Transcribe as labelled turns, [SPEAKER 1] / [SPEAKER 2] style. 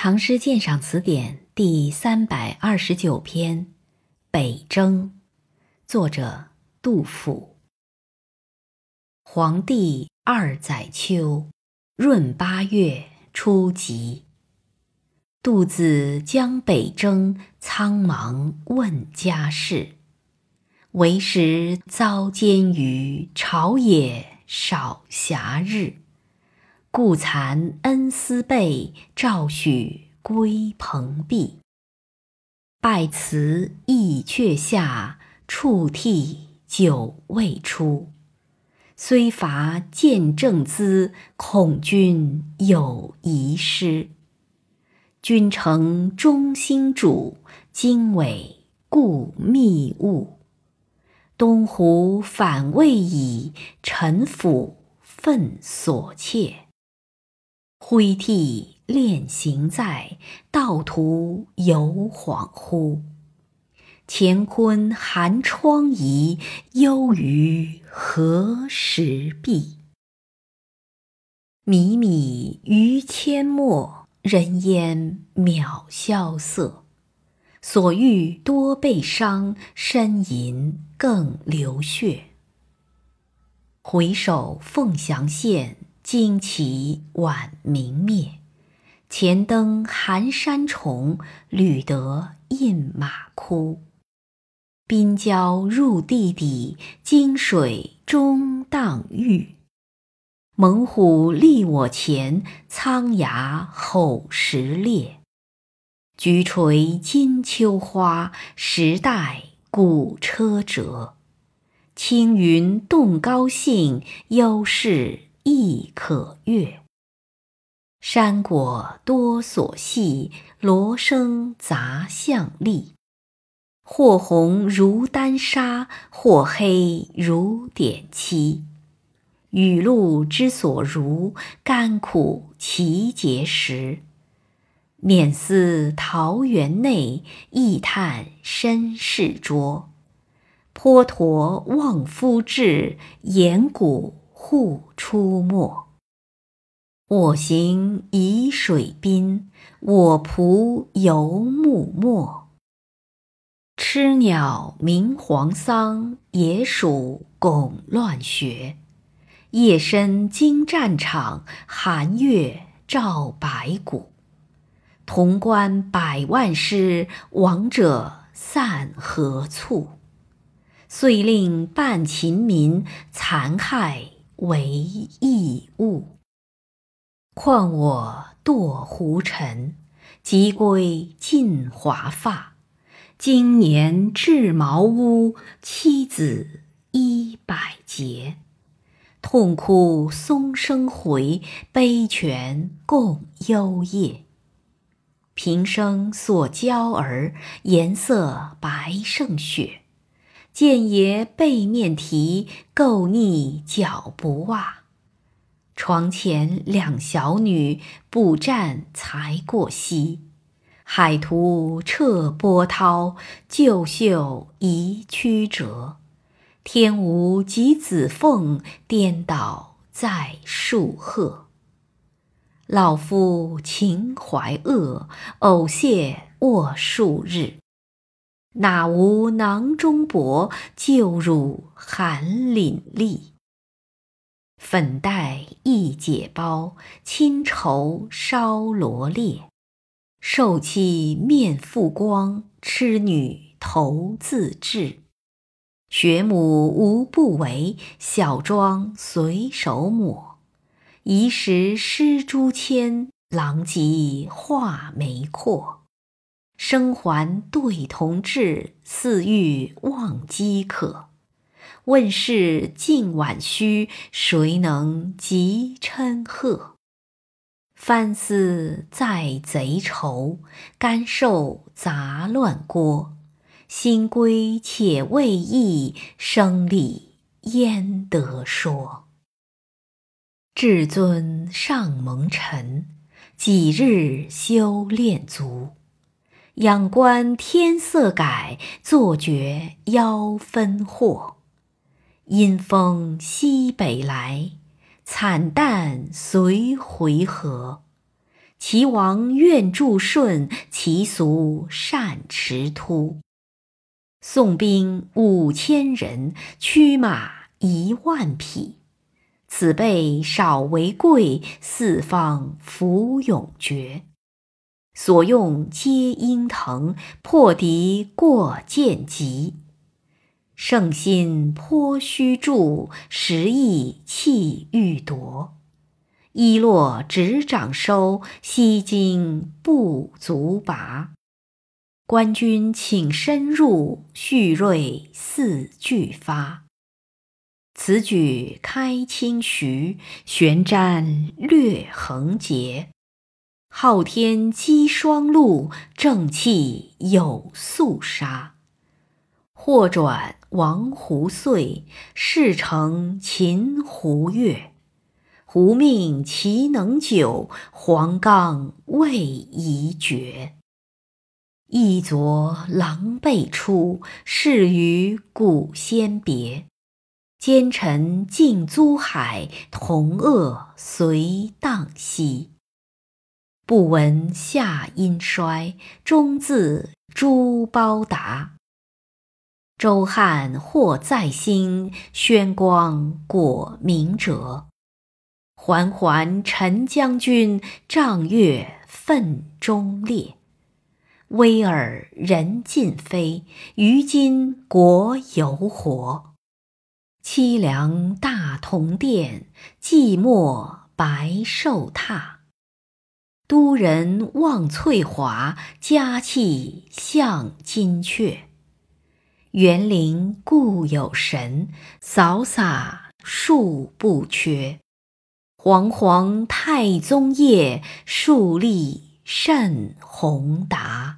[SPEAKER 1] 唐诗鉴赏词典第三百二十九篇《北征》，作者杜甫。黄帝二载秋，闰八月初吉。杜子将北征，苍茫问家事。为时遭监于朝野少暇日。故惭恩思备，赵许归蓬荜。拜辞意阙下，触涕久未出。虽伐见正姿，恐君有遗失。君诚忠心主，经纬固密务。东湖反魏矣，臣辅愤所切。挥涕练行在，道途犹恍惚。乾坤寒窗沂，忧于何时毕？靡靡于阡陌，人烟渺萧瑟。所遇多悲伤，呻吟更流血。回首凤翔县。旌旗晚明灭，前登寒山重，履得印马枯。冰胶入地底，金水终荡玉。猛虎立我前，苍崖吼石裂。菊垂金秋花，时代古车辙。青云动高兴，忧事。亦可悦。山果多所系，罗生杂向丽。或红如丹砂，或黑如点漆。雨露之所如，甘苦其结实。免思桃源内，意叹身世拙。颇陀望夫志，岩谷。户出没，我行沂水滨，我仆游牧漠。痴鸟鸣黄桑，野鼠拱乱穴。夜深惊战场，寒月照白骨。潼关百万师，亡者散何处？遂令半秦民，残害。为异物，况我堕胡尘，即归尽华发。今年至茅屋，妻子衣百结。痛哭松声回，悲泉共幽夜。平生所教儿，颜色白胜雪。见爷背面啼，垢腻脚不袜。床前两小女，不战才过膝。海图彻波涛，旧袖遗曲折。天无极子凤，颠倒在树鹤。老夫情怀恶，偶谢卧数日。哪无囊中帛，就入寒凛栗。粉黛易解包，轻绸烧罗列。受妻面复光，痴女头自至。学母无不为，小妆随手抹。遗时失朱签，狼藉画眉阔。生还对同志，似欲忘饥渴。问世尽晚虚，谁能及嗔贺？翻思在贼愁，甘受杂乱锅。心归且未易，生理焉得说？至尊尚蒙尘，几日修炼足。仰观天色改，坐觉妖分惑。阴风西北来，惨淡随回纥。齐王愿助顺，其俗善持突。宋兵五千人，驱马一万匹。此辈少为贵，四方服勇绝。所用皆英腾，破敌过剑疾。圣心颇虚著，实意气欲夺。衣落执掌收，西京不足拔。官军请深入，蓄锐似俱发。此举开清徐，悬瞻略横截。昊天积霜露，正气有肃杀。或转王胡岁，事成秦胡月。胡命其能久，黄冈未宜绝。一昨狼狈出，是与古先别。奸臣尽租海，同恶随荡息。不闻夏阴衰，终自朱褒达。周汉或在兴，宣光果明哲。缓缓陈将军，仗月奋忠烈。威尔人尽非，于今国犹活。凄凉大同殿，寂寞白寿榻。都人望翠华，佳气向金阙。园林固有神，扫洒数不缺。煌煌太宗业，树立甚宏达。